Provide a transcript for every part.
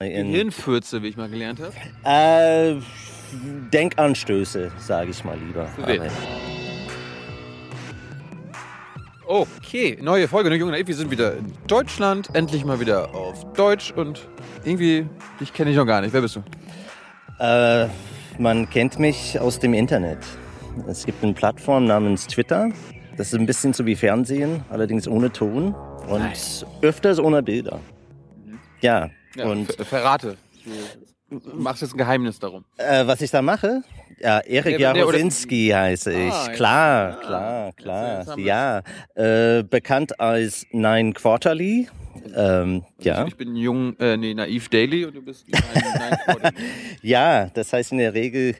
In, Hirnfürze, wie ich mal gelernt habe. äh, Denkanstöße, sage ich mal lieber. Okay, neue Folge, ne Junge Naiv. Wir sind wieder in Deutschland, endlich mal wieder auf Deutsch und irgendwie, dich kenne ich noch gar nicht. Wer bist du? Äh, man kennt mich aus dem Internet. Es gibt eine Plattform namens Twitter. Das ist ein bisschen so wie Fernsehen, allerdings ohne Ton und Nice. öfters ohne Bilder. Ja, und ver verrate. Du machst jetzt ein Geheimnis darum. äh, was ich da mache? Ja, Erik Ja, Jarosinski heiße ich. Ah, ja. klar, Ah, klar, klar. jetzt haben Ja, äh, bekannt als Nine Quarterly. Ähm, ja. Ich bin jung, äh, nee, naiv Daily und du bist nein, nein, Quarterly. Ja, das heißt in der Regel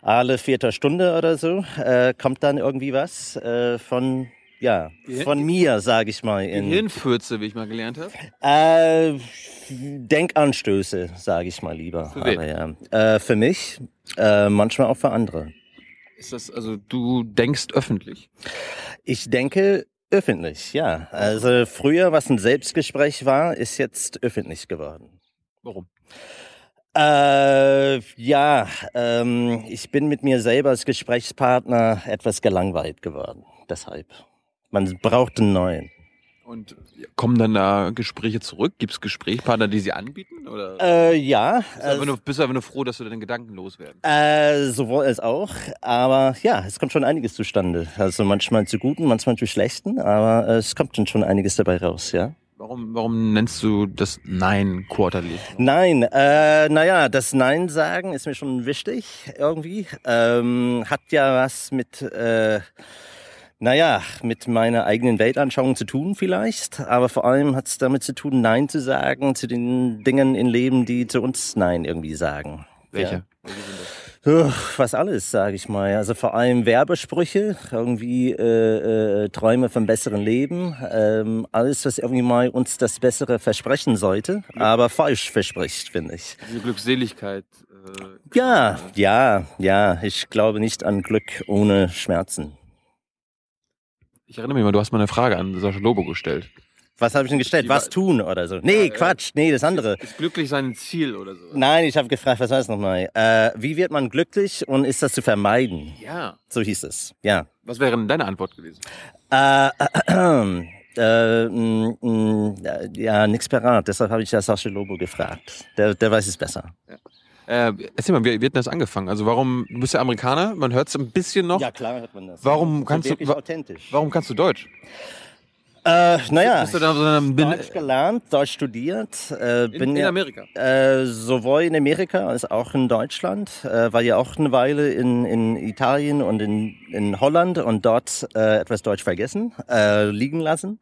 alle vierter Stunde oder so äh, kommt dann irgendwie was äh, von ja von mir, sage ich mal. In, Hirnfürze, wie ich mal gelernt habe. äh, Denkanstöße, sage ich mal lieber. Für wen? Aber ja, äh, für mich, äh, manchmal auch für andere. Ist das, also du denkst öffentlich. Ich denke öffentlich, ja. Also früher, was ein Selbstgespräch war, ist jetzt öffentlich geworden. Warum? Äh, ja, ähm, ich bin mit mir selber als Gesprächspartner etwas gelangweilt geworden. Deshalb. Man braucht einen neuen. Und kommen dann da Gespräche zurück? Gibt es Gesprächspartner, die sie anbieten? Oder Äh, ja, bist, du einfach nur, bist du einfach nur froh, dass du deine Gedanken loswerden? äh, sowohl als auch. Aber ja, es kommt schon einiges zustande. Also manchmal zu guten, manchmal zu schlechten, aber äh, es kommt dann schon einiges dabei raus, ja. Warum, warum nennst du das Nein Quarterly? Nein, äh, naja, das Nein sagen ist mir schon wichtig irgendwie. Ähm, hat ja was mit, äh, naja, mit meiner eigenen Weltanschauung zu tun vielleicht. Aber vor allem hat es damit zu tun, Nein zu sagen zu den Dingen im Leben, die zu uns Nein irgendwie sagen. Welche? Uch, was alles, sage ich mal. Also vor allem Werbesprüche, irgendwie äh, äh, Träume vom besseren Leben, ähm, alles, was irgendwie mal uns das Bessere versprechen sollte, aber falsch verspricht, finde ich. Diese Glückseligkeit. Äh, Ja, ja, ja. Ich glaube nicht an Glück ohne Schmerzen. Ich erinnere mich mal, du hast mal eine Frage an Sascha Lobo gestellt. Was habe ich denn gestellt? Die Was tun oder so? Nee, Ja, ja. Quatsch. Nee, das andere. Ist glücklich sein Ziel oder so? Nein, ich habe gefragt, was es nochmal? Äh, wie wird man glücklich und ist das zu vermeiden? Ja. So hieß es. Ja. Was wäre denn deine Antwort gewesen? Äh, äh, mm, mm, ja, nix parat. Deshalb habe ich ja Sascha Lobo gefragt. Der, der weiß es besser. Äh, erzähl mal, wie, wie hat denn das angefangen? Also warum, du bist ja Amerikaner, man hört es ein bisschen noch. Ja, klar hört man das. Warum So kannst du- wa- authentisch. Warum kannst du Deutsch? Äh, naja, Bist du da so einem Deutsch gelernt, Deutsch studiert. Äh, in, bin in ja, Amerika? Äh, sowohl in Amerika als auch in Deutschland. Äh, war ja auch eine Weile in, in Italien und in, in Holland und dort äh, etwas Deutsch vergessen, äh, liegen lassen.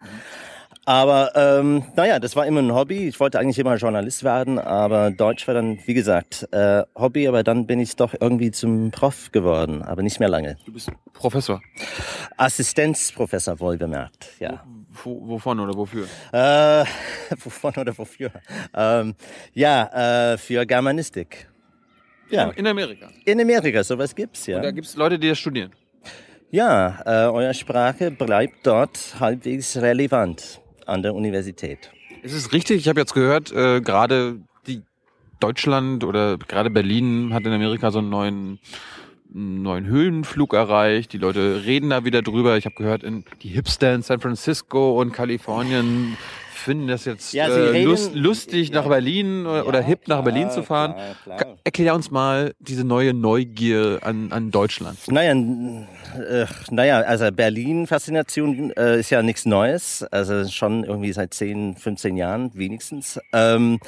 Aber ähm, naja, das war immer ein Hobby. Ich wollte eigentlich immer Journalist werden, aber Deutsch war dann, wie gesagt, äh, Hobby. Aber dann bin ich doch irgendwie zum Prof geworden, aber nicht mehr lange. Du bist Professor. Assistenzprofessor wohl bemerkt, ja. Wo, wovon oder wofür? Äh, wovon oder wofür? Ähm, ja, äh, für Germanistik. Ja. In Amerika. In Amerika, sowas gibt's, Und da ja. gibt es Leute, die das studieren. Ja, äh, eure Sprache bleibt dort halbwegs relevant an der Universität. Es ist richtig, ich habe jetzt gehört, äh, gerade die Deutschland oder gerade Berlin hat in Amerika so einen neuen, neuen Höhenflug erreicht. Die Leute reden da wieder drüber. Ich habe gehört, in, die Hipster in San Francisco und Kalifornien finden das jetzt Ja, äh, lust, lustig, nach Ja. Berlin oder, oder Ja, hip nach klar, Berlin zu fahren. klar, klar. Erklär uns mal diese neue Neugier an, an Deutschland. Naja, äh, naja, also Berlin-Faszination äh, ist ja nichts Neues. Also schon irgendwie seit 10, 15 Jahren wenigstens. Ähm,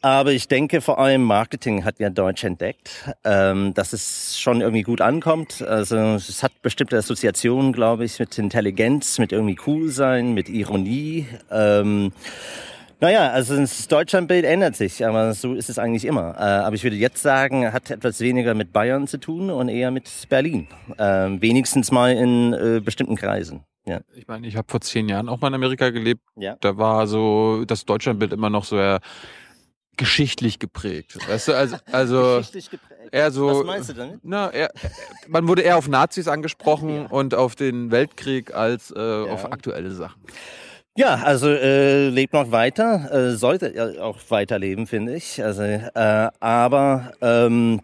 aber ich denke, vor allem Marketing hat ja Deutsch entdeckt, ähm, dass es schon irgendwie gut ankommt. Also es hat bestimmte Assoziationen, glaube ich, mit Intelligenz, mit irgendwie cool sein, mit Ironie. Ähm, naja, also das Deutschlandbild ändert sich, aber so ist es eigentlich immer. Äh, aber ich würde jetzt sagen, hat etwas weniger mit Bayern zu tun und eher mit Berlin. Ähm, wenigstens mal in äh, bestimmten Kreisen. Ja. Ich meine, ich habe vor zehn Jahren auch mal in Amerika gelebt. Ja. Da war so das Deutschlandbild immer noch so eher geschichtlich geprägt. Weißt du, also, also Geschichtlich geprägt. eher so. Was meinst du damit? Na, eher, man wurde eher auf Nazis angesprochen und auf den Weltkrieg als äh, auf aktuelle Sachen. Ja, also äh, lebt noch weiter, äh, sollte ja auch weiterleben, finde ich. Also, äh, aber ähm,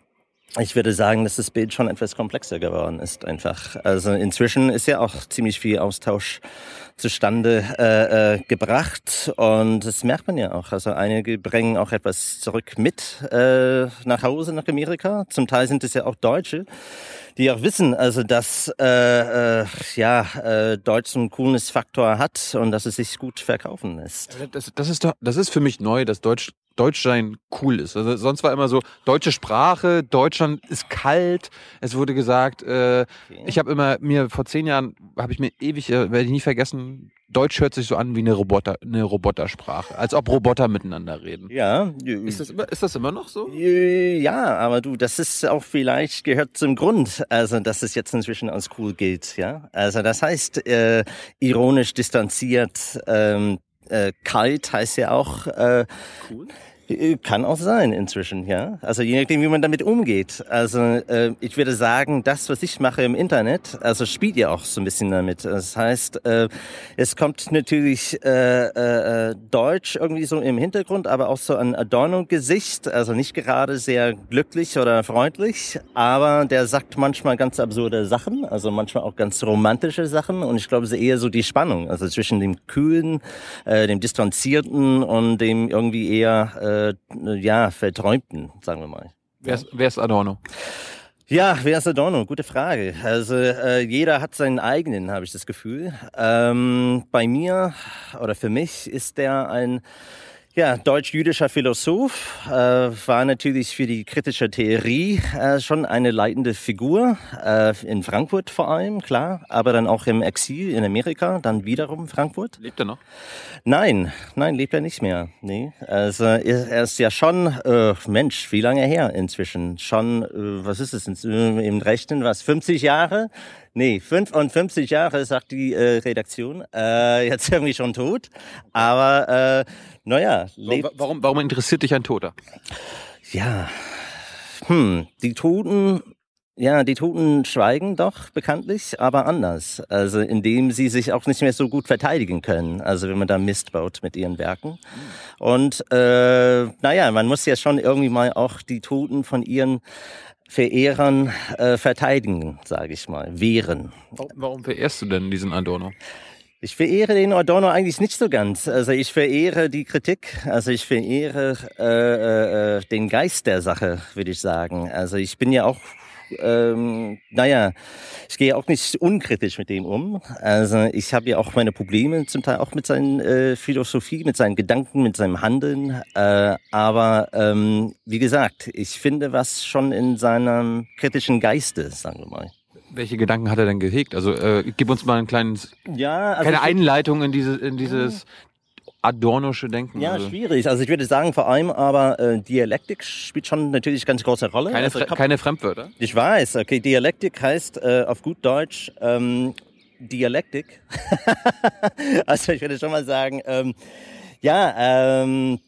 ich würde sagen, dass das Bild schon etwas komplexer geworden ist einfach. Also inzwischen ist ja auch ziemlich viel Austausch zustande äh, äh, gebracht und das merkt man ja auch. Also einige bringen auch etwas zurück mit äh, nach Hause nach Amerika. Zum Teil sind es ja auch Deutsche, die auch wissen, also dass äh, äh, ja äh, Deutsch einen cooles Faktor hat und dass es sich gut verkaufen lässt. Das, das ist doch, das ist für mich neu, dass Deutsch Deutschsein cool ist. Also sonst war immer so deutsche Sprache, Deutschland ist kalt. Es wurde gesagt, äh, okay. ich habe immer mir vor zehn Jahren habe ich mir ewig, äh, werde ich nie vergessen, Deutsch hört sich so an wie eine Roboter, eine Robotersprache, als ob Roboter miteinander reden. Ja. Ist das, immer, ist das immer noch so? Ja, aber du, das ist auch vielleicht gehört zum Grund, also dass es jetzt inzwischen als cool gilt, ja. Also das heißt äh, ironisch distanziert. Ähm, äh, kalt heißt ja auch äh, cool. Äh, kann auch sein inzwischen, ja. Also je nachdem, wie man damit umgeht. Also äh, ich würde sagen, das, was ich mache im Internet, also spielt ja auch so ein bisschen damit. Das heißt, äh, es kommt natürlich äh, äh, Deutsch irgendwie so im Hintergrund, aber auch so ein Adorno-Gesicht. Also nicht gerade sehr glücklich oder freundlich, aber der sagt manchmal ganz absurde Sachen, also manchmal auch ganz romantische Sachen. Und ich glaube, es ist eher so die Spannung, also zwischen dem Kühlen, äh, dem Distanzierten und dem irgendwie eher äh, äh, ja, Verträumten, sagen wir mal. Wer ist, wer ist Adorno? Ja, wer ist Adorno? Gute Frage. Also äh, jeder hat seinen eigenen, habe ich das Gefühl. Ähm, bei mir oder für mich ist der ein ja, deutsch-jüdischer Philosoph, äh, war natürlich für die kritische Theorie äh, schon eine leitende Figur, äh, in Frankfurt vor allem, klar, aber dann auch im Exil in Amerika, dann wiederum Frankfurt. Lebt er noch? Nein, nein, lebt er nicht mehr. Nee. Also er ist ja schon, äh, Mensch, wie lange her inzwischen? Schon, äh, was ist es, im Rechten, was, 50 Jahre? Nee, 55 Jahre, sagt die äh, Redaktion. Äh, jetzt irgendwie schon tot. Aber äh, naja. Warum, warum interessiert dich ein Toter? Ja, hm, die Toten ja, die Toten schweigen doch bekanntlich, aber anders. Also indem sie sich auch nicht mehr so gut verteidigen können. Also wenn man da Mist baut mit ihren Werken. Und äh, naja, man muss ja schon irgendwie mal auch die Toten von ihren Verehrern äh, verteidigen, sage ich mal, wehren. Warum verehrst du denn diesen Adorno? Ich verehre den Adorno eigentlich nicht so ganz. Also ich verehre die Kritik, also ich verehre äh, äh, den Geist der Sache, würde ich sagen. Also ich bin ja auch ähm, naja, ich gehe auch nicht unkritisch mit dem um. Also ich habe ja auch meine Probleme zum Teil auch mit seinen äh, Philosophie, mit seinen Gedanken, mit seinem Handeln. Äh, aber ähm, wie gesagt, ich finde was schon in seinem kritischen Geiste, sagen wir mal. Welche Gedanken hat er denn gehegt? Also äh, gib uns mal ein kleines, ja, also keine Einleitung in, diese, in dieses adornosche Denken. Ja, also. schwierig. Also ich würde sagen, vor allem aber äh, Dialektik spielt schon natürlich ganz große Rolle. Keine, also, Fre keine Fremdwörter? Ich weiß. Okay, Dialektik heißt äh, auf gut Deutsch ähm, Dialektik. also ich würde schon mal sagen, ähm, ja, ähm,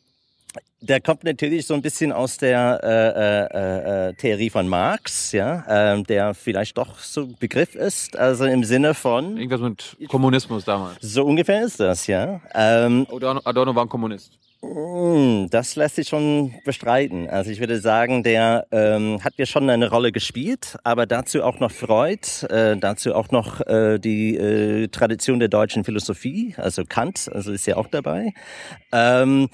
der kommt natürlich so ein bisschen aus der äh, äh, äh, Theorie von Marx, ja, ähm, der vielleicht doch so Begriff ist, also im Sinne von irgendwas mit Kommunismus damals. So ungefähr ist das, ja. Ähm, Adorno, Adorno war ein Kommunist. Hm, das lässt sich schon bestreiten. Also ich würde sagen, der ähm, hat ja schon eine Rolle gespielt, aber dazu auch noch Freud, äh, dazu auch noch äh, die äh, Tradition der deutschen Philosophie, also Kant, also ist ja auch dabei. Ähm,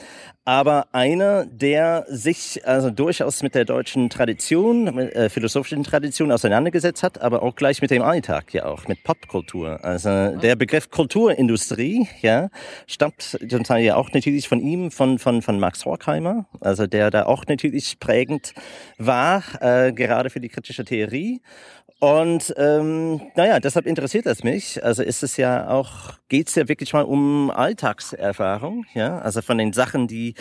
aber einer, der sich also durchaus mit der deutschen Tradition, mit, äh, philosophischen Tradition auseinandergesetzt hat, aber auch gleich mit dem Alltag ja auch, mit Popkultur. Also der Begriff Kulturindustrie, ja, stammt zum Teil ja auch natürlich von ihm, von, von, von Max Horkheimer, also der da auch natürlich prägend war, äh, gerade für die kritische Theorie. Und ähm, naja, deshalb interessiert es mich. Also ist es ja auch, geht's ja wirklich mal um Alltagserfahrung, ja, also von den Sachen, die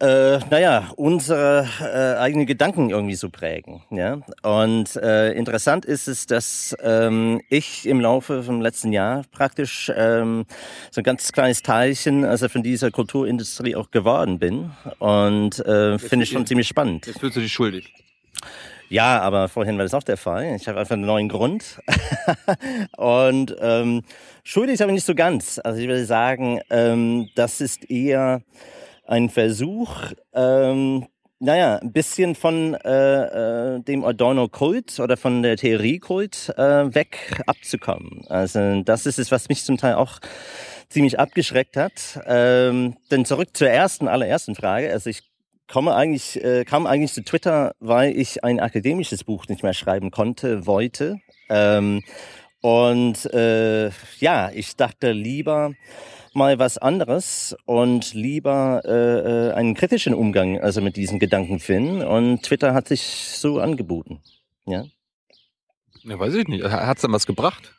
äh, naja, unsere äh, eigenen Gedanken irgendwie so prägen. Ja? Und äh, interessant ist es, dass ähm, ich im Laufe vom letzten Jahr praktisch ähm, so ein ganz kleines Teilchen also von dieser Kulturindustrie auch geworden bin. Und äh, finde ich schon ziemlich spannend. Jetzt fühlst du dich schuldig. Ja, aber vorhin war das auch der Fall. Ich habe einfach einen neuen Grund. und ähm, schuldig aber nicht so ganz. Also ich würde sagen, ähm, das ist eher ein Versuch, ähm, naja, ein bisschen von äh, äh, dem Adorno-Kult oder von der Theorie-Kult äh, weg abzukommen. Also das ist es, was mich zum Teil auch ziemlich abgeschreckt hat. Ähm, denn zurück zur ersten, allerersten Frage. Also ich komme eigentlich, äh, kam eigentlich zu Twitter, weil ich ein akademisches Buch nicht mehr schreiben konnte, wollte. Ähm, und äh, ja, ich dachte lieber mal was anderes und lieber äh, äh einen kritischen Umgang also mit diesen Gedanken finden. Und Twitter hat sich so angeboten. Ja. Ja, weiß ich nicht. Hat es denn was gebracht?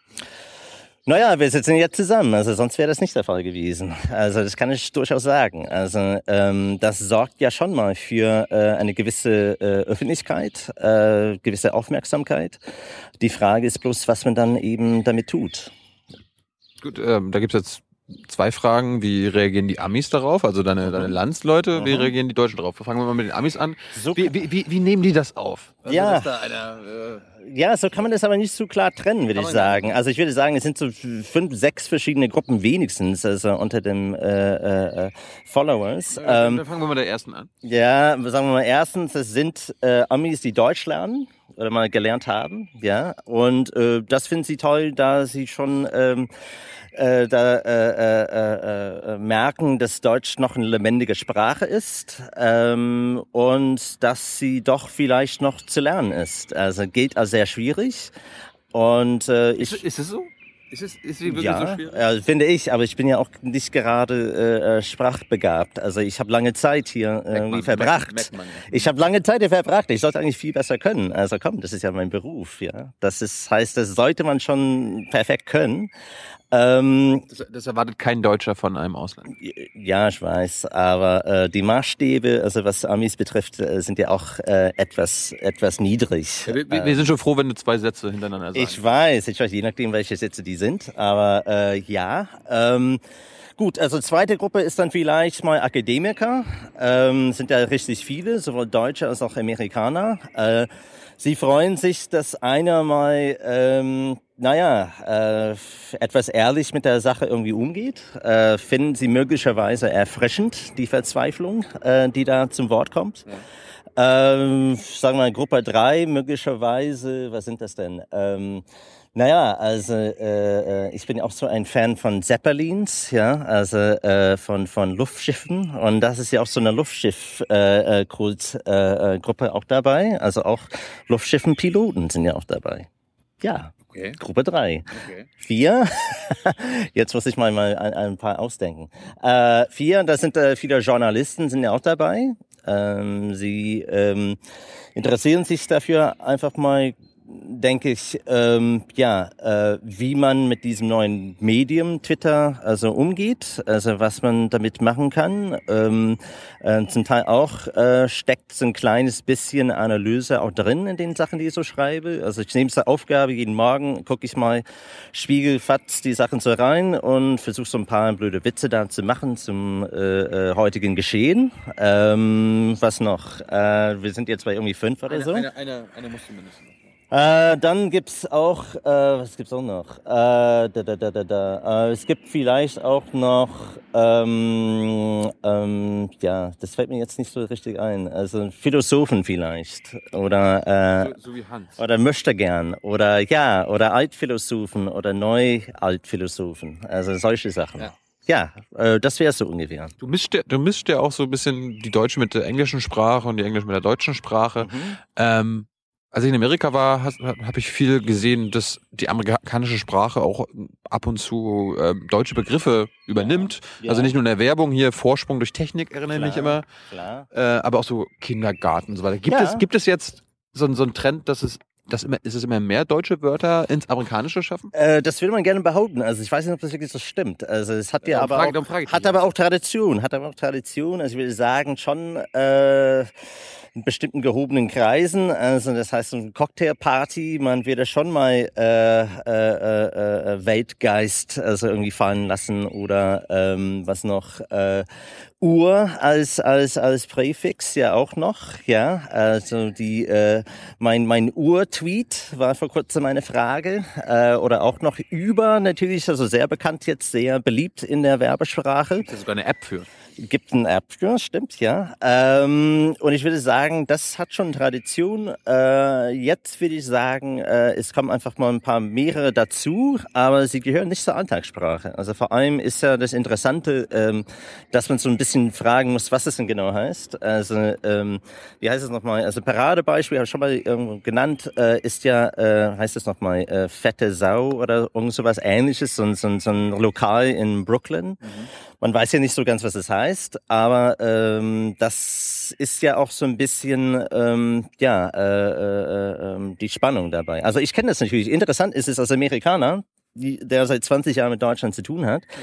Naja, wir sitzen jetzt zusammen, also sonst wäre das nicht der Fall gewesen. Also das kann ich durchaus sagen. Also ähm, das sorgt ja schon mal für äh, eine gewisse äh, Öffentlichkeit, äh, gewisse Aufmerksamkeit. Die Frage ist bloß, was man dann eben damit tut. Gut, ähm, da gibt's jetzt zwei Fragen. Wie reagieren die Amis darauf? Also deine, deine mhm. Landsleute, mhm. wie reagieren die Deutschen darauf? Fangen wir mal mit den Amis an. So wie, wie, wie, wie nehmen die das auf? Also ja. Eine, äh ja, so kann man das aber nicht so klar trennen, würde ich sagen. Also ich würde sagen, es sind so fünf, sechs verschiedene Gruppen wenigstens, also unter den äh, äh, Followers. Ähm, dann fangen wir mal der ersten an. Ja, sagen wir mal erstens, es sind äh, Amis, die Deutsch lernen oder mal gelernt haben, ja. Und äh, das finden sie toll, da sie schon ähm, äh, da äh, äh, äh, äh, merken, dass Deutsch noch eine lebendige Sprache ist ähm, und dass sie doch vielleicht noch zu lernen ist. Also geht also sehr schwierig. Und äh, ich, ist, ist es so? Ist es ist sie wirklich ja, so schwierig? Ja, finde ich, aber ich bin ja auch nicht gerade äh, sprachbegabt. Also ich habe lange Zeit hier äh, irgendwie verbracht. Merkt, merkt ich habe lange Zeit hier verbracht. Ich sollte eigentlich viel besser können. Also komm, das ist ja mein Beruf. Ja, das ist, heißt, das sollte man schon perfekt können. Ähm, das, das, erwartet kein Deutscher von einem Ausland. Ja, ich weiß, aber äh, die Maßstäbe, also was Amis betrifft, äh, sind ja auch äh, etwas etwas niedrig. Ja, wir, wir, äh, sind schon froh, wenn du zwei Sätze hintereinander sagst. Ich weiß, ich weiß, je nachdem, welche Sätze die sind, aber äh, ja. Ähm, Gut, also zweite Gruppe ist dann vielleicht mal Akademiker. Ähm, sind ja richtig viele, sowohl Deutsche als auch Amerikaner. Äh, sie freuen sich, dass einer mal ähm, naja, äh, etwas ehrlich mit der Sache irgendwie umgeht. Äh, finden Sie möglicherweise erfrischend die Verzweiflung, äh, die da zum Wort kommt? Ja. Ähm, sagen wir mal Gruppe drei möglicherweise, was sind das denn? Ähm, naja, also äh, äh, ich bin auch so ein Fan von Zeppelins, ja, also äh, von von Luftschiffen und das ist ja auch so eine Luftschiff-Kult-Gruppe äh, äh, äh, auch dabei. Also auch Luftschiffenpiloten sind ja auch dabei. Ja. Okay. Gruppe drei. Okay. Vier, jetzt muss ich mal, mal ein, ein paar ausdenken. Äh, vier, da sind äh, viele Journalisten, sind ja auch dabei. Ähm, sie ähm, interessieren sich dafür einfach mal denke ich, ähm, ja, äh, wie man mit diesem neuen Medium Twitter also umgeht, also was man damit machen kann. Ähm, äh, zum Teil auch äh, steckt so ein kleines bisschen Analyse auch drin in den Sachen, die ich so schreibe. Also ich nehme es zur Aufgabe, jeden Morgen gucke ich mal Spiegel, Fatz die Sachen so rein und versuche so ein paar blöde Witze da zu machen zum äh, äh, heutigen Geschehen. Ähm, was noch? Äh, wir sind jetzt bei irgendwie fünf oder eine, so. Eine, eine, eine musst du mindestens äh, dann gibt's auch, äh, was gibt's auch noch? Äh, da, da, da, da, da. Äh, es gibt vielleicht auch noch, ähm, ähm, ja, das fällt mir jetzt nicht so richtig ein. Also Philosophen vielleicht oder äh, so, so wie Hans. oder möchte gern oder ja oder Altphilosophen oder Neu-Altphilosophen. Also solche Sachen. Ja. Ja, äh, das wäre so ungefähr. Du mischst, ja, du mischst ja auch so ein bisschen die Deutsche mit der englischen Sprache und die Englische mit der deutschen Sprache. Mhm. Ähm, als ich in Amerika war, habe ich viel gesehen, dass die amerikanische Sprache auch ab und zu äh, deutsche Begriffe übernimmt. Ja. Also nicht nur in der Werbung hier Vorsprung durch Technik erinnere ich mich immer, klar. Äh, aber auch so Kindergarten und so weiter. Gibt ja. es gibt es jetzt so, so einen Trend, dass es dass immer, ist es immer mehr deutsche Wörter ins Amerikanische schaffen? Äh, das würde man gerne behaupten. Also ich weiß nicht, ob das wirklich so stimmt. Also es hat ja aber auch, hat aber auch Tradition, hat aber auch Tradition. Also ich würde sagen schon, äh, in bestimmten gehobenen Kreisen. Also das heißt, eine Cocktailparty, man würde schon mal äh, äh, äh, äh, Weltgeist also irgendwie fallen lassen oder ähm, was noch äh, Uhr als als als Präfix ja auch noch, ja. Also die äh, mein mein Uhr-Tweet war vor kurzem eine Frage äh, oder auch noch über natürlich also sehr bekannt jetzt sehr beliebt in der Werbesprache. Das ist sogar eine App für. Gibt ein ja, stimmt, ja. Ähm, und ich würde sagen, das hat schon Tradition. Äh, jetzt würde ich sagen, äh, es kommen einfach mal ein paar mehrere dazu, aber sie gehören nicht zur Alltagssprache. Also vor allem ist ja das Interessante, ähm, dass man so ein bisschen fragen muss, was es denn genau heißt. Also ähm, wie heißt es nochmal? Also Paradebeispiel, habe ich schon mal irgendwo genannt, äh, ist ja, äh, heißt es nochmal, äh, fette Sau oder irgend sowas ähnliches, so, so, so ein Lokal in Brooklyn. Mhm. Man weiß ja nicht so ganz, was es heißt, aber ähm, das ist ja auch so ein bisschen ähm, ja äh, äh, äh, die Spannung dabei. Also ich kenne das natürlich. Interessant ist es als Amerikaner, die, der seit 20 Jahren mit Deutschland zu tun hat. Ja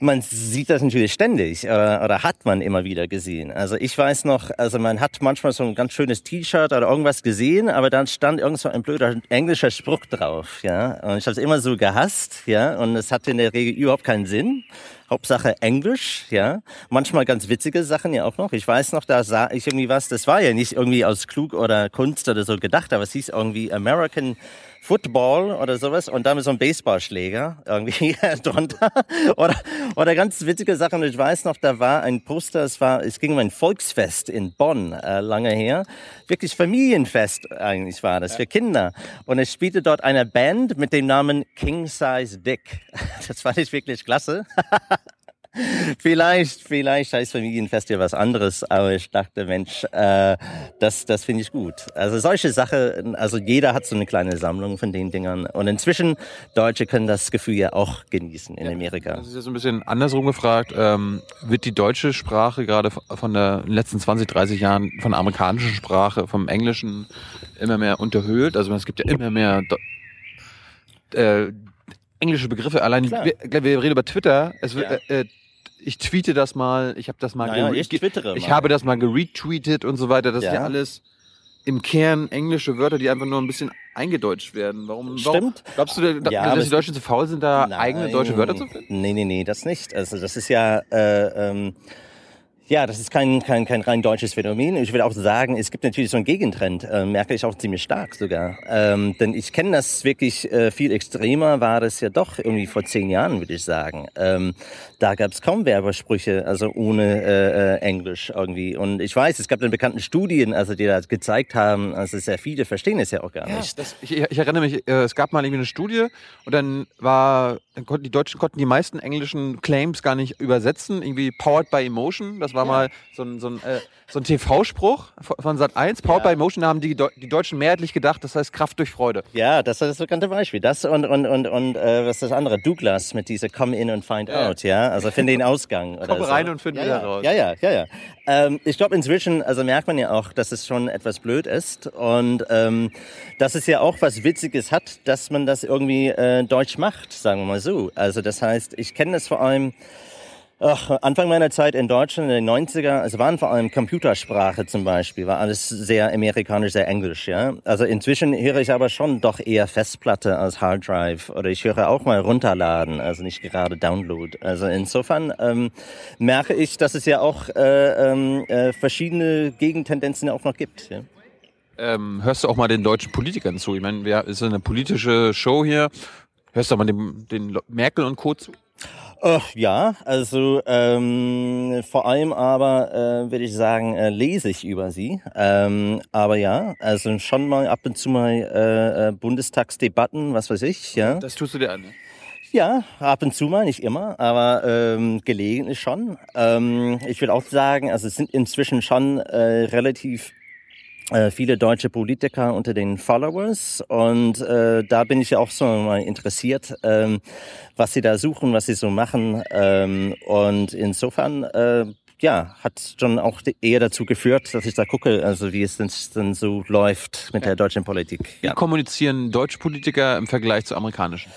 man sieht das natürlich ständig oder, oder hat man immer wieder gesehen. Also ich weiß noch, also man hat manchmal so ein ganz schönes T-Shirt oder irgendwas gesehen, aber dann stand irgend so ein blöder englischer Spruch drauf, ja. Und ich habe es immer so gehasst, ja. Und es hatte in der Regel überhaupt keinen Sinn. Hauptsache Englisch, ja. Manchmal ganz witzige Sachen ja auch noch. Ich weiß noch, da sah ich irgendwie was, das war ja nicht irgendwie aus klug oder Kunst oder so gedacht, aber es hieß irgendwie American Football oder sowas und damit so ein Baseballschläger irgendwie drunter. Oder, oder ganz witzige Sachen. Ich weiß noch, da war ein Poster, es war, es ging um ein Volksfest in Bonn, äh, lange her. Wirklich Familienfest eigentlich war das, für Kinder. Und es spielte dort eine Band mit dem Namen King Size Dick. Das fand ich wirklich klasse. vielleicht, vielleicht heißt Familienfest ja was anderes, aber ich dachte, Mensch, äh, das, das finde ich gut. Also solche Sachen, also jeder hat so eine kleine Sammlung von den Dingern und inzwischen Deutsche können das Gefühl ja auch genießen in ja, Amerika. Das ist so ein bisschen andersrum gefragt. Ähm, wird die deutsche Sprache gerade von der letzten 20, 30 Jahren von der amerikanischen Sprache, vom Englischen immer mehr unterhöhlt? Also es gibt ja immer mehr äh, englische Begriffe. Allein, wir, wir, reden über Twitter. Es wird, ja. äh, äh ich tweete das mal, ich habe das mal, naja, ich, twittere ich mal. habe das mal geretweetet und so weiter. Das ja. ist ja alles im Kern englische Wörter, die einfach nur ein bisschen eingedeutscht werden. Warum? Stimmt. Warum, glaubst du, da, ja, dass die Deutschen zu faul sind, da nein, eigene deutsche Wörter zu finden? Nee, nee, nee, das nicht. Also das ist ja äh, ähm, ja, das ist kein, kein, kein rein deutsches Phänomen. Ich will auch sagen, es gibt natürlich so einen Gegentrend, äh, merke ich auch ziemlich stark sogar. Ähm, denn ich kenne das wirklich äh, viel extremer, war das ja doch irgendwie vor zehn Jahren, würde ich sagen. Ähm, da gab es kaum Werbesprüche, also ohne äh, äh, Englisch irgendwie. Und ich weiß, es gab dann bekannten Studien, also die das gezeigt haben, also sehr viele verstehen es ja auch gar ja, nicht. Das, ich, ich, erinnere mich, äh, es gab mal irgendwie eine Studie und dann war, dann konnten die Deutschen konnten die meisten englischen Claims gar nicht übersetzen, irgendwie powered by emotion. Das war war mal so ein, so ein, äh, so ein TV-Spruch von Sat 1, Powered ja. by Motion, da haben die, die Deutschen mehrheitlich gedacht, das heißt Kraft durch Freude. Ja, das ist das bekannte Beispiel. Das und, und, und, und äh, was ist das andere? Douglas mit dieser Come in and find ja. out, ja. Also finde den Ausgang. Komm so. rein und finde ja, wieder raus. Ja, ja, ja, ja. Ähm, ich glaube inzwischen, also merkt man ja auch, dass es schon etwas blöd ist und ähm, dass es ja auch was Witziges hat, dass man das irgendwie äh, deutsch macht, sagen wir mal so. Also das heißt, ich kenne das vor allem Ach, Anfang meiner Zeit in Deutschland in den 90er, es waren vor allem Computersprache zum Beispiel, war alles sehr amerikanisch, sehr englisch, ja. Also inzwischen höre ich aber schon doch eher Festplatte als Hard Drive oder ich höre auch mal runterladen, also nicht gerade Download. Also insofern ähm, merke ich, dass es ja auch äh, ähm, äh, verschiedene Gegentendenzen auch noch gibt. Ja? Ähm, hörst du auch mal den deutschen Politikern zu? Ich meine, es ist eine politische Show hier. Hörst du auch mal den, den Merkel und Co. zu? Ach, ja, also ähm, vor allem aber äh, würde ich sagen, äh, lese ich über sie. Ähm, aber ja, also schon mal ab und zu mal äh, äh, Bundestagsdebatten, was weiß ich, ja. Das tust du dir an, ne? Ja, ab und zu mal, nicht immer, aber ähm, gelegentlich schon. Ähm, ich will auch sagen, also es sind inzwischen schon äh, relativ äh, viele deutsche Politiker unter den Followers und äh, da bin ich ja auch so mal interessiert, ähm, was sie da suchen, was sie so machen ähm, und insofern äh, ja, hat schon auch eher dazu geführt, dass ich da gucke, also wie es denn, denn so läuft mit ja. der deutschen Politik. Ja. Wie kommunizieren deutsche Politiker im Vergleich zu amerikanischen?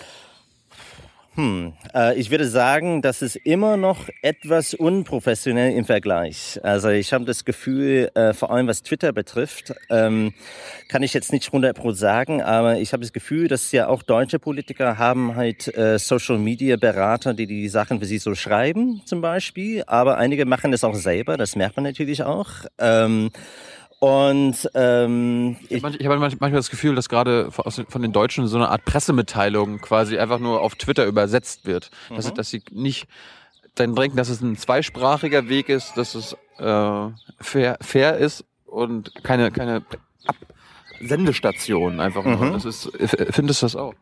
Hm, äh, ich würde sagen, das ist immer noch etwas unprofessionell im Vergleich. Also ich habe das Gefühl, äh, vor allem was Twitter betrifft, ähm, kann ich jetzt nicht 100 pro sagen, aber ich habe das Gefühl, dass ja auch deutsche Politiker haben halt äh, Social Media Berater, die die Sachen für sie so schreiben, zum Beispiel. Aber einige machen das auch selber, das merkt man natürlich auch. Ähm, und ähm, ich, ich, ich habe manchmal das Gefühl, dass gerade von den Deutschen so eine Art Pressemitteilung quasi einfach nur auf Twitter übersetzt wird. Mhm. Dass, dass sie nicht dann denken, dass es ein zweisprachiger Weg ist, dass es äh, fair, fair ist und keine, keine Ab Sendestation einfach nur. Mhm. Das ist, findest du das auch?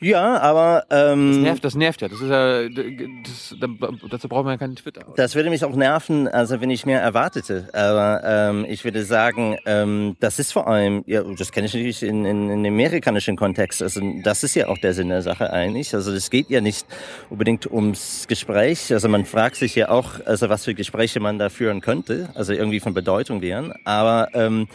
Ja, aber ähm, das nervt, das nervt ja. Das ist ja, das, dazu braucht man ja keinen Twitter. Das würde mich auch nerven, also wenn ich mehr erwartete. Aber ähm, ich würde sagen, ähm, das ist vor allem, ja, das kenne ich natürlich in, in, in dem amerikanischen Kontext. Also das ist ja auch der Sinn der Sache eigentlich. Also es geht ja nicht unbedingt ums Gespräch. Also man fragt sich ja auch, also was für Gespräche man da führen könnte, also irgendwie von Bedeutung wären. Aber ähm,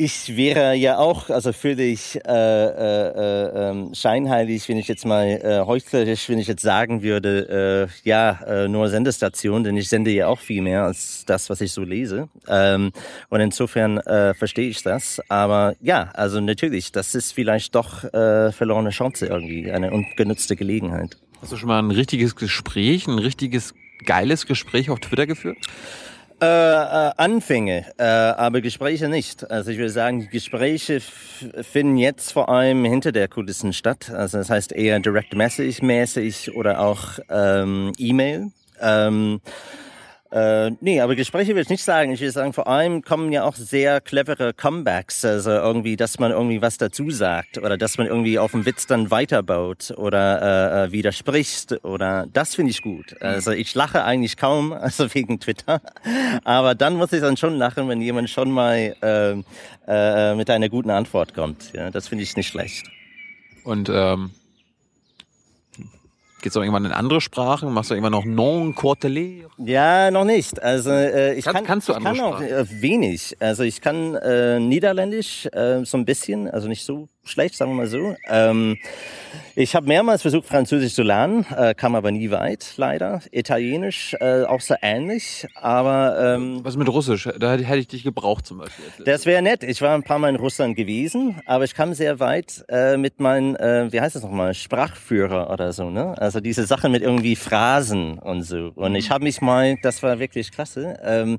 ich wäre ja auch, also völlig äh, äh, äh, scheinheilig, wenn ich jetzt mal äh, heuchlerisch, wenn ich jetzt sagen würde, äh, ja, äh, nur Sendestation, denn ich sende ja auch viel mehr als das, was ich so lese. Ähm, und insofern äh, verstehe ich das. Aber ja, also natürlich, das ist vielleicht doch äh, verlorene Chance irgendwie, eine ungenutzte Gelegenheit. Hast du schon mal ein richtiges Gespräch, ein richtiges geiles Gespräch auf Twitter geführt? Äh, äh, Anfänge, äh, aber Gespräche nicht. Also ich würde sagen, Gespräche finden jetzt vor allem hinter der Kulissen statt. Also das heißt eher Direct Message mäßig oder auch ähm, E-Mail. Ähm, äh, nee, aber Gespräche will ich nicht sagen. Ich will sagen, vor allem kommen ja auch sehr clevere Comebacks, also irgendwie, dass man irgendwie was dazu sagt oder dass man irgendwie auf dem Witz dann weiterbaut oder äh, äh widerspricht oder das finde ich gut. Also ich lache eigentlich kaum, also wegen Twitter, aber dann muss ich dann schon lachen, wenn jemand schon mal äh, äh, mit einer guten Antwort kommt. Ja, das finde ich nicht schlecht. Und ähm, Geht's auch irgendwann in andere Sprachen? Machst du irgendwann noch non quartelé? Ja, noch nicht. Also äh, ich Kann, kann, kannst du ich kann auch äh, wenig. Also ich kann äh, Niederländisch äh, so ein bisschen, also nicht so schlecht, sagen wir mal so. Ähm, ich habe mehrmals versucht, Französisch zu lernen, äh, kam aber nie weit, leider. Italienisch äh, auch so ähnlich, aber... Ähm, Was mit Russisch? Da hätte ich dich gebraucht zum Beispiel. Das wäre nett. Ich war ein paar Mal in Russland gewesen, aber ich kam sehr weit äh, mit meinen, äh, wie heißt das nochmal, Sprachführer oder so, ne? Also diese Sachen mit irgendwie Phrasen und so. Und ich habe mich mal, das war wirklich klasse, ähm,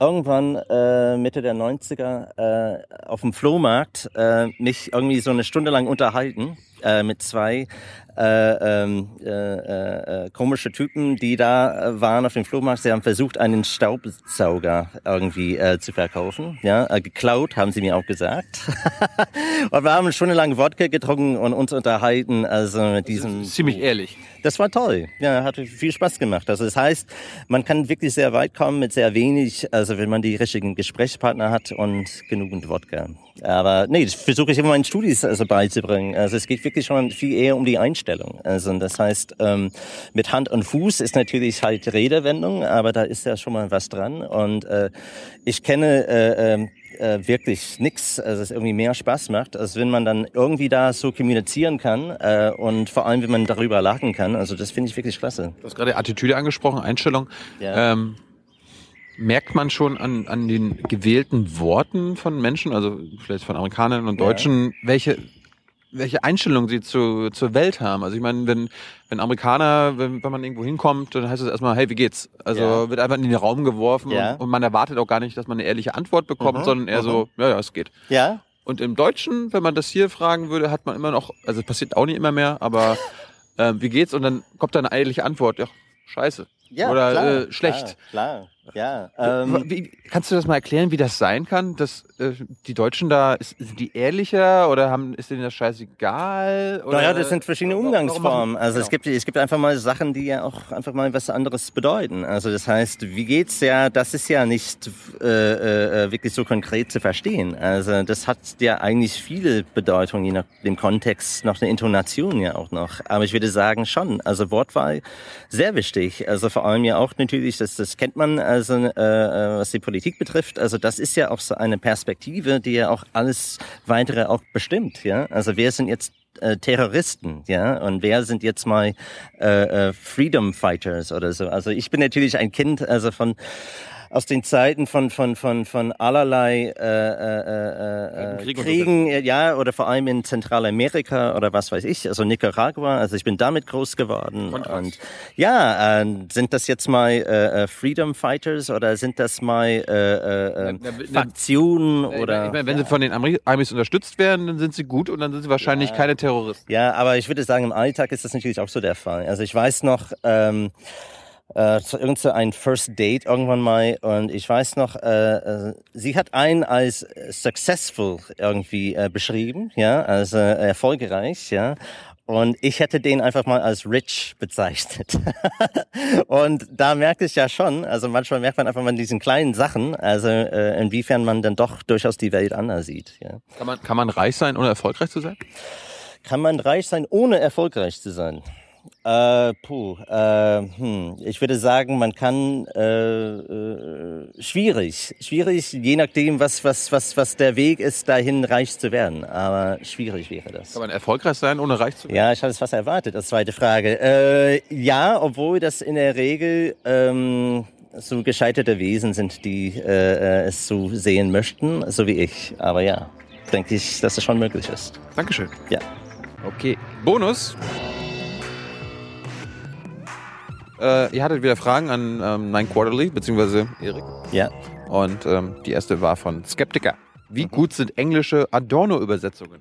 irgendwann äh, Mitte der 90er äh, auf dem Flohmarkt äh, mich irgendwie so eine Stunde lang unterhalten äh, mit zwei äh, ähm, äh, äh, äh, komische Typen, die da äh, waren auf dem Flohmarkt. Sie haben versucht, einen Staubsauger irgendwie äh, zu verkaufen. Ja, äh, geklaut, haben sie mir auch gesagt. und wir haben schon lange Wodka getrunken und uns unterhalten. Also mit diesem. Ziemlich ehrlich. Das war toll. Ja, hat viel Spaß gemacht. Also das heißt, man kann wirklich sehr weit kommen mit sehr wenig, also wenn man die richtigen Gesprächspartner hat und genügend Wodka. Aber nee, das versuche ich immer meinen Studis also beizubringen. Also es geht wirklich schon viel eher um die Einstellung. Also das heißt, ähm, mit Hand und Fuß ist natürlich halt Redewendung, aber da ist ja schon mal was dran. Und äh, ich kenne äh, ähm, äh, wirklich nix, also es irgendwie mehr Spaß macht, als wenn man dann irgendwie da so kommunizieren kann äh, und vor allem, wenn man darüber lachen kann. Also das finde ich wirklich klasse. Du hast gerade Attitüde angesprochen, Einstellung. Ja. Ähm, merkt man schon an, an den gewählten Worten von Menschen, also vielleicht von Amerikanern und Deutschen, ja. welche welche Einstellung sie zu, zur Welt haben. Also ich meine, wenn, wenn Amerikaner, wenn, wenn man irgendwo hinkommt, dann heißt es erstmal, hey, wie geht's? Also ja. wird einfach in den Raum geworfen ja. und, und, man erwartet auch gar nicht, dass man eine ehrliche Antwort bekommt, mhm. sondern eher mhm. so, ja, ja, es geht. Ja. Und im Deutschen, wenn man das hier fragen würde, hat man immer noch, also es passiert auch nicht immer mehr, aber äh, wie geht's? Und dann kommt da eine ehrliche Antwort, ja, scheiße. Ja, Oder klar, äh, schlecht. Klar, klar. Ja, ähm, wie, kannst du das mal erklären, wie das sein kann, dass äh, die Deutschen da, ist, sind die ehrlicher oder haben, ist denen das scheißegal? Oder, naja, das sind verschiedene Umgangsformen. Also genau. es gibt, es gibt einfach mal Sachen, die ja auch einfach mal was anderes bedeuten. Also das heißt, wie geht's ja, das ist ja nicht äh, äh, wirklich so konkret zu verstehen. Also das hat ja eigentlich viele Bedeutungen, je nach dem Kontext, noch eine Intonation ja auch noch. Aber ich würde sagen schon, also Wortwahl sehr wichtig. Also vor allem ja auch natürlich, das, das kennt man, also äh, äh, was die Politik betrifft. Also das ist ja auch so eine Perspektive, die ja auch alles weitere auch bestimmt. Ja, also wer sind jetzt äh, Terroristen, ja, und wer sind jetzt mal äh, äh, Freedom Fighters oder so. Also ich bin natürlich ein Kind, also von aus den Zeiten von von von von allerlei äh, äh, äh, Krieg Kriegen, äh, ja, oder vor allem in Zentralamerika oder was weiß ich, also Nicaragua. Also ich bin damit groß geworden. Kontrast. Und ja, äh, sind das jetzt mal äh, äh, Freedom Fighters oder sind das mal äh, äh, äh, Na, na, Faktionen Ich oder? meine, wenn sie von den Amis unterstützt werden, dann sind sie gut und dann sind sie wahrscheinlich keine Terroristen. Ja, aber ich würde sagen, im Alltag ist das natürlich auch so der Fall. Also ich weiß noch, ähm, äh, irgend so ein First Date irgendwann mal und ich weiß noch, äh, äh, sie hat einen als successful irgendwie äh, beschrieben, ja, also äh, erfolgreich, ja. Und ich hätte den einfach mal als rich bezeichnet. und da merke ich ja schon, also manchmal merkt man einfach mal in diesen kleinen Sachen, also äh, inwiefern man dann doch durchaus die Welt anders sieht. Ja. Kann man, kann man reich sein, ohne erfolgreich zu sein? Kann man reich sein, ohne erfolgreich zu sein? Äh, puh, äh, hm, ich würde sagen, man kann äh, äh, schwierig, schwierig, je nachdem, was was was was der Weg ist, dahin reich zu werden. Aber schwierig wäre das. Kann man erfolgreich sein, ohne reich zu werden? Ja, ich hatte es fast erwartet. als zweite Frage. Äh, ja, obwohl das in der Regel ähm, so gescheiterte Wesen sind, die äh, äh, es so sehen möchten, so wie ich. Aber ja, denke ich, dass es schon möglich ist. Dankeschön. Ja. Okay. Bonus. Äh, ihr hattet wieder Fragen an ähm, Nine Quarterly, beziehungsweise Erik. Ja. Und ähm, die erste war von Skeptiker. Wie gut sind englische Adorno-Übersetzungen?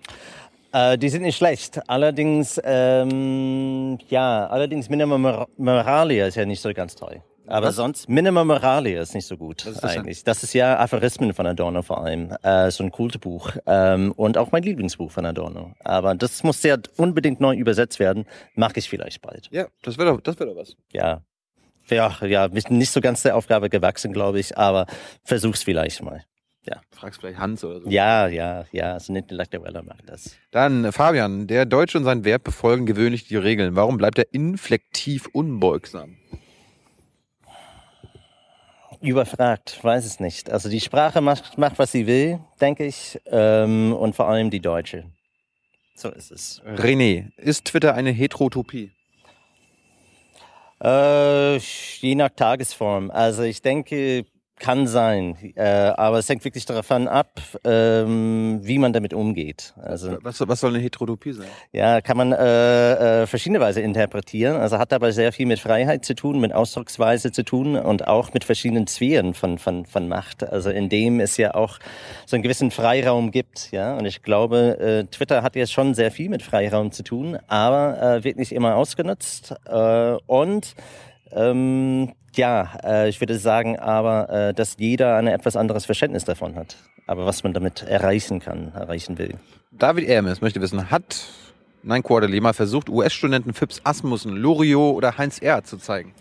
Äh, die sind nicht schlecht. Allerdings, ähm, ja, allerdings Minimum Mor- Moralia ist ja nicht so ganz toll. Aber Was? sonst, Minimum Moralia ist nicht so gut ist das eigentlich. Das ist ja Aphorismen von Adorno vor allem. Äh, so ein Kultbuch. Ähm, und auch mein Lieblingsbuch von Adorno. Aber das muss ja unbedingt neu übersetzt werden. Mache ich vielleicht bald. Ja, das wäre doch, das wär doch was. Ja. Ja, ja, nicht so ganz der Aufgabe gewachsen, glaube ich, aber versuch's vielleicht mal. Fragst vielleicht Hans oder so. Ja, ja, ja, so ein Intellektueller macht das. Dann äh, Fabian, der Deutsche und sein Verb befolgen gewöhnlich die Regeln. Warum bleibt er inflektiv unbeugsam? Überfragt, weiß es nicht. Also die Sprache macht, macht was sie will, denke ich, ähm, und vor allem die Deutsche. So ist es. René, ist Twitter eine Heterotopie? Äh, je nach Tagesform. Also ich denke, kann sein, äh, aber es hängt wirklich davon ab, ähm, wie man damit umgeht. Also Was, was soll eine Heterotopie sein? Ja, kann man äh, äh, verschiedene Weise interpretieren. Also hat aber sehr viel mit Freiheit zu tun, mit Ausdrucksweise zu tun und auch mit verschiedenen Sphären von, von, von Macht. Also in dem es ja auch so einen gewissen Freiraum gibt. Ja, und ich glaube, äh, Twitter hat jetzt schon sehr viel mit Freiraum zu tun, aber äh, wird nicht immer ausgenutzt. Äh, und ähm, ja, äh, ich würde sagen aber, äh, dass jeder ein etwas anderes Verständnis davon hat. Aber was man damit erreichen kann, erreichen will. David Ermes möchte wissen, hat Nein Quarterly mal versucht, US-Studenten Phipps Asmussen, Loriot oder Heinz R. zu zeigen?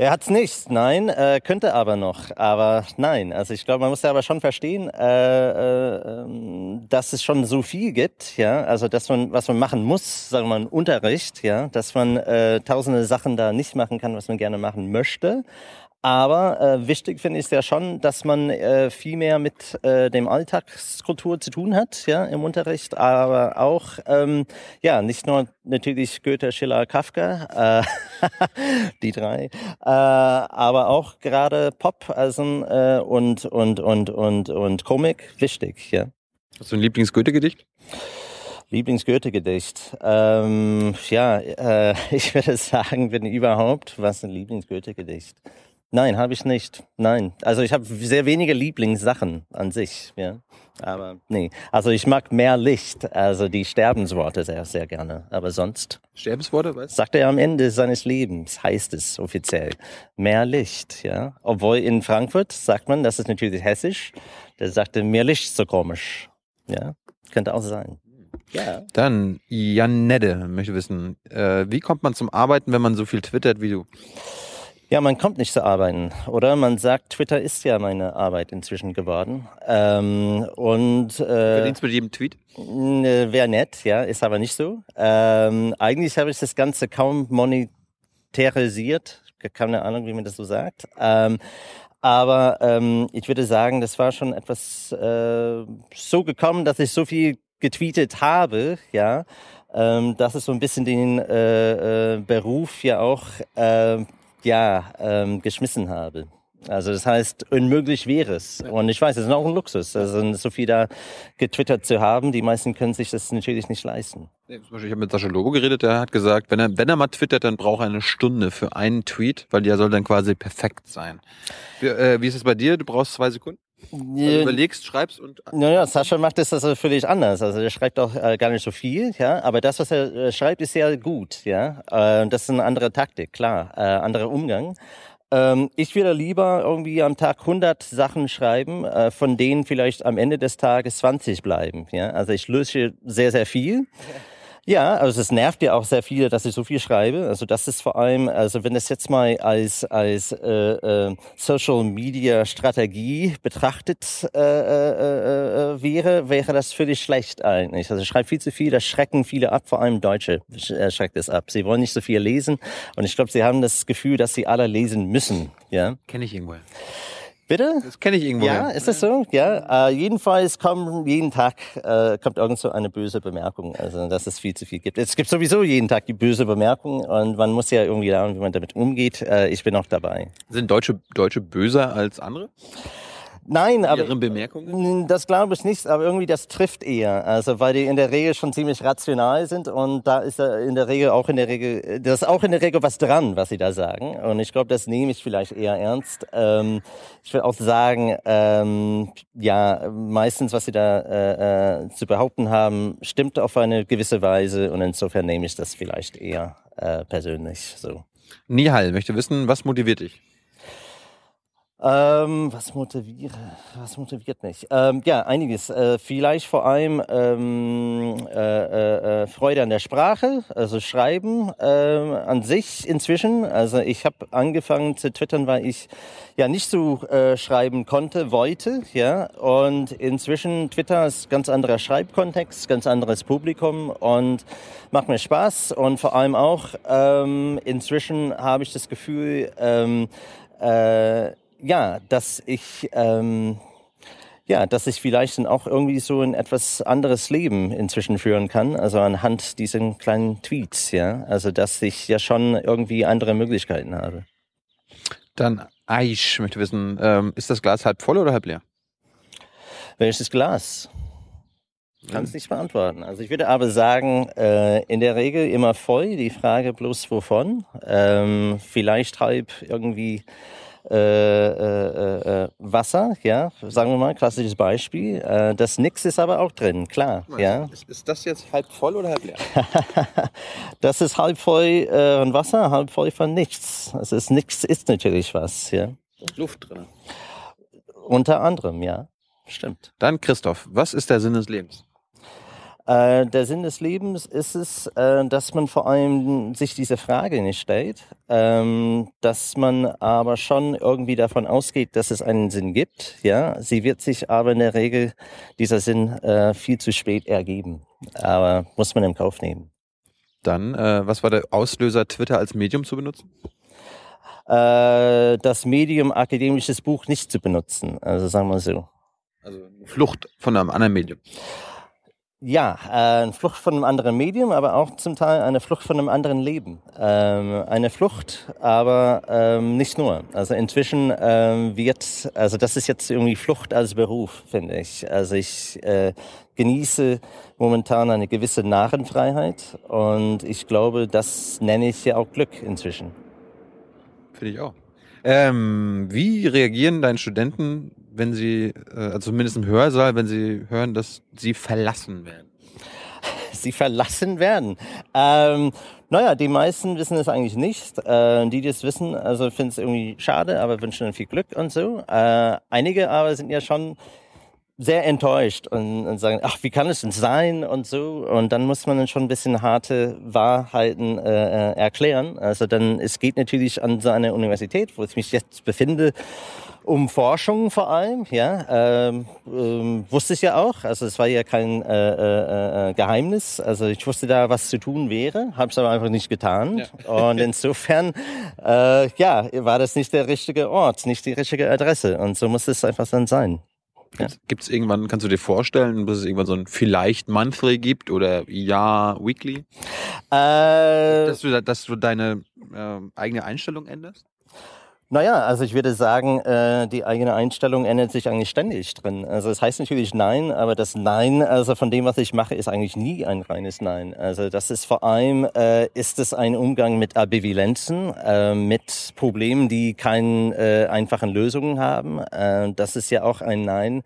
Er hat's nicht, nein, äh, könnte aber noch, aber nein. Also ich glaube, man muss ja aber schon verstehen, äh, äh, ähm, dass es schon so viel gibt, ja, also dass man, was man machen muss, sagen wir mal, Unterricht, ja, dass man äh, tausende Sachen da nicht machen kann, was man gerne machen möchte. Aber äh, wichtig finde ich es ja schon, dass man äh, viel mehr mit äh, dem Alltagskultur zu tun hat, ja, im Unterricht, aber auch, ähm, ja, nicht nur natürlich Goethe, Schiller, Kafka, äh, die drei, äh, aber auch gerade Pop also, äh, und, und, und, und, und Komik wichtig, ja. Hast du ein Lieblings-Goethe-Gedicht? Lieblings-Goethe-Gedicht. Ähm, ja, äh, ich würde sagen, wenn überhaupt, was ein Lieblings-Goethe-Gedicht? Nein, habe ich nicht. Nein. Also ich habe sehr wenige Lieblingssachen an sich, ja. Aber nee. Also ich mag mehr Licht, also die Sterbensworte sehr, sehr gerne. Aber sonst Sterbensworte, weißt sagt er am Ende seines Lebens, heißt es offiziell. Mehr Licht, ja. Obwohl in Frankfurt sagt man, das ist natürlich hessisch, der sagte, mehr Licht so komisch. Ja, könnte auch sein. Ja. Dann Janette möchte wissen, äh, wie kommt man zum Arbeiten, wenn man so viel twittert wie du? Ja, man kommt nicht zu arbeiten, oder? Man sagt, Twitter ist ja meine Arbeit inzwischen geworden. Ähm, und äh, Verdienst mit jedem Tweet? wäre nett, ja, ist aber nicht so. Ähm, eigentlich habe ich das Ganze kaum monetarisiert. Keine Ahnung, wie man das so sagt. Ähm, aber ähm, ich würde sagen, das war schon etwas äh, so gekommen, dass ich so viel getweetet habe, ja, ähm, dass es so ein bisschen den äh, äh, Beruf ja auch äh, ja ähm, geschmissen habe. Also das heißt, unmöglich wäre es. Und ich weiß, es ist auch ein Luxus, also so viel da getwittert zu haben. Die meisten können sich das natürlich nicht leisten. ich habe mit Sascha Lobo geredet, der hat gesagt, wenn er, wenn er mal twittert, dann braucht er eine Stunde für einen Tweet, weil der soll dann quasi perfekt sein. Wie, äh, wie ist es bei dir? Du brauchst zwei Sekunden? Also überlegst, schreibst und. Naja, Sascha macht das also völlig anders. Also er schreibt auch äh, gar nicht so viel, ja. Aber das, was er äh, schreibt, ist sehr gut, ja. Äh, das ist eine andere Taktik, klar, äh, anderer Umgang. Ähm, ich würde lieber irgendwie am Tag 100 Sachen schreiben, äh, von denen vielleicht am Ende des Tages 20 bleiben. Ja? Also ich löse sehr, sehr viel. Ja, also es nervt ja auch sehr viel, dass ich so viel schreibe. Also das ist vor allem, also wenn es jetzt mal als als äh, äh, Social Media Strategie betrachtet äh, äh, äh, wäre, wäre das völlig schlecht eigentlich. Also ich schreibe viel zu viel, das schrecken viele ab, vor allem Deutsche äh, schreckt es ab. Sie wollen nicht so viel lesen und ich glaube, sie haben das Gefühl, dass sie alle lesen müssen. Ja, kenne ich irgendwo. Bitte? Das kenne ich irgendwo. Ja, ist das so? Ja. Äh, jedenfalls kommt jeden Tag äh, kommt irgend so eine böse Bemerkung, also dass es viel zu viel gibt. Es gibt sowieso jeden Tag die böse Bemerkung und man muss ja irgendwie lernen, wie man damit umgeht. Äh, ich bin auch dabei. Sind Deutsche Deutsche böser als andere? Nein, aber Ihre Bemerkungen? das glaube ich nicht, aber irgendwie das trifft eher. Also weil die in der Regel schon ziemlich rational sind und da ist in der Regel auch in der Regel, das ist auch in der Regel was dran, was sie da sagen. Und ich glaube, das nehme ich vielleicht eher ernst. Ähm, ich will auch sagen, ähm, ja, meistens, was sie da äh, äh, zu behaupten haben, stimmt auf eine gewisse Weise und insofern nehme ich das vielleicht eher äh, persönlich so. Nihal möchte wissen, was motiviert dich? Ähm, was motiviert, was motiviert mich? Ähm, ja, einiges. Äh, vielleicht vor allem ähm, äh, äh, Freude an der Sprache, also Schreiben äh, an sich inzwischen. Also ich habe angefangen zu twittern, weil ich ja nicht so äh, schreiben konnte, wollte. Ja, und inzwischen Twitter ist ganz anderer Schreibkontext, ganz anderes Publikum und macht mir Spaß. Und vor allem auch ähm, inzwischen habe ich das Gefühl. Ähm, äh, ja, dass ich ähm, ja, dass ich vielleicht dann auch irgendwie so ein etwas anderes Leben inzwischen führen kann, also anhand diesen kleinen Tweets, ja, also dass ich ja schon irgendwie andere Möglichkeiten habe. Dann Aish möchte wissen, ähm, ist das Glas halb voll oder halb leer? Welches Glas? Kann es nicht beantworten. Also ich würde aber sagen, äh, in der Regel immer voll. Die Frage bloß wovon. Ähm, vielleicht halb irgendwie äh, äh, äh, Wasser, ja, sagen wir mal, klassisches Beispiel. Äh, das Nix ist aber auch drin, klar. Ja. Ist, ist das jetzt halb voll oder halb leer? das ist halb voll äh, von Wasser, halb voll von nichts. Also ist nichts ist natürlich was, ja. Luft drin. Unter anderem, ja. Stimmt. Dann Christoph, was ist der Sinn des Lebens? Äh, der Sinn des Lebens ist es, äh, dass man vor allem sich diese Frage nicht stellt, ähm, dass man aber schon irgendwie davon ausgeht, dass es einen Sinn gibt. Ja, sie wird sich aber in der Regel dieser Sinn äh, viel zu spät ergeben. Aber muss man im Kauf nehmen. Dann, äh, was war der Auslöser, Twitter als Medium zu benutzen? Äh, das Medium akademisches Buch nicht zu benutzen. Also sagen wir so. Also Flucht von einem anderen Medium. Ja, äh, eine Flucht von einem anderen Medium, aber auch zum Teil eine Flucht von einem anderen Leben. Ähm, eine Flucht, aber ähm, nicht nur. Also inzwischen ähm, wird, also das ist jetzt irgendwie Flucht als Beruf, finde ich. Also ich äh, genieße momentan eine gewisse Narrenfreiheit und ich glaube, das nenne ich ja auch Glück inzwischen. Finde ich auch. Ähm, wie reagieren deine Studenten, wenn sie, äh, also zumindest im Hörsaal, wenn sie hören, dass sie verlassen werden? Sie verlassen werden. Ähm, naja, die meisten wissen es eigentlich nicht. Äh, die, die es wissen, also finden es irgendwie schade, aber wünschen ihnen viel Glück und so. Äh, einige aber sind ja schon sehr enttäuscht und, und, sagen, ach, wie kann es denn sein und so. Und dann muss man dann schon ein bisschen harte Wahrheiten äh, äh erklären. Also dann, es geht natürlich an so einer Universität, wo ich mich jetzt befinde, um Forschung vor allem, ja, ähm, ähm, wusste ich ja auch. Also es war ja kein äh, äh, äh, Geheimnis. Also ich wusste da, was zu tun wäre, habe es aber einfach nicht getan. Ja. Und insofern, äh, ja, war das nicht der richtige Ort, nicht die richtige Adresse. Und so muss es einfach dann sein. Gibt es irgendwann, kannst du dir vorstellen, dass es irgendwann so ein vielleicht Monthly gibt oder ja Weekly? Äh, dass, du, dass du deine äh, eigene Einstellung änderst? Naja, also ich würde sagen, äh, die eigene Einstellung ändert sich eigentlich ständig drin. Also es heißt natürlich Nein, aber das Nein, also von dem, was ich mache, ist eigentlich nie ein reines Nein. Also das ist vor allem, äh, ist es ein Umgang mit Ambivalenzen, äh, mit Problemen, die keine äh, einfachen Lösungen haben. Äh, das ist ja auch ein Nein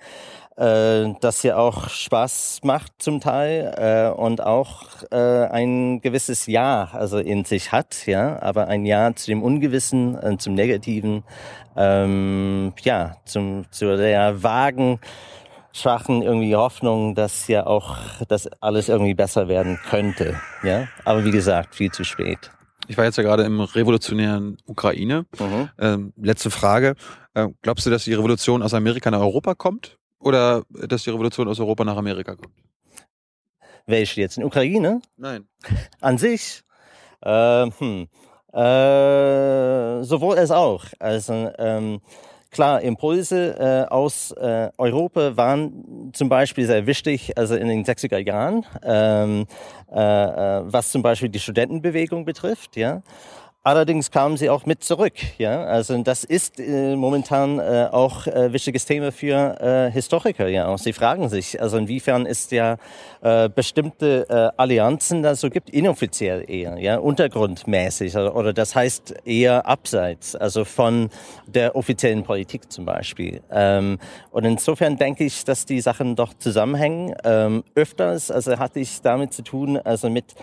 äh, das ja auch Spaß macht zum Teil äh, und auch äh, ein gewisses Ja also in sich hat, ja, aber ein Ja zu dem Ungewissen, äh, zum Negativen, ähm, ja, zum zu der vagen schwachen irgendwie Hoffnung, dass ja auch das alles irgendwie besser werden könnte, ja. Aber wie gesagt, viel zu spät. Ich war jetzt ja gerade im revolutionären Ukraine. Mhm. Ähm, letzte Frage. Äh, glaubst du, dass die Revolution aus Amerika nach Europa kommt? Oder dass die Revolution aus Europa nach Amerika kommt? Welche jetzt? In Ukraine? Nein. An sich? Äh, hm. äh, sowohl als auch. Also ähm, klar, Impulse äh, aus äh, Europa waren zum Beispiel sehr wichtig, also in den 60er Jahren, ähm, äh, äh, was zum Beispiel die Studentenbewegung betrifft, ja. Allerdings kamen sie auch mit zurück. Ja, also das ist äh, momentan äh, auch äh, wichtiges Thema für äh, Historiker. Ja, auch sie fragen sich, also inwiefern ist ja äh, bestimmte äh, Allianzen da so gibt, inoffiziell eher, ja, untergrundmäßig oder, oder das heißt eher abseits, also von der offiziellen Politik zum Beispiel. Ähm, und insofern denke ich, dass die Sachen doch zusammenhängen. Ähm, öfters, also hatte ich damit zu tun, also mit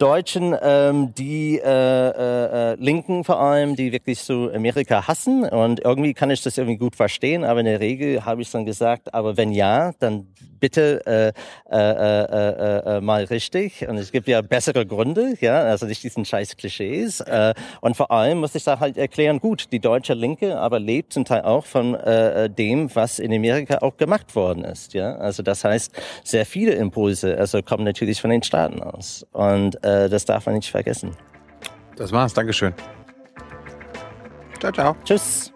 Deutschen, ähm, die äh, äh, äh, Linken vor allem, die wirklich so Amerika hassen. Und irgendwie kann ich das irgendwie gut verstehen, aber in der Regel habe ich dann gesagt, aber wenn ja, dann bitte äh, äh, äh, äh, mal richtig. Und es gibt ja bessere Gründe, ja, also nicht diesen scheiß Klischees. Äh, und vor allem muss ich da halt erklären, gut, die deutsche Linke aber lebt zum Teil auch von äh, dem, was in Amerika auch gemacht worden ist. Ja, also das heißt, sehr viele Impulse, also kommen natürlich von den Staaten aus. Und äh, das darf man nicht vergessen. Das war's, Dankeschön. Ciao, ciao. Tschüss.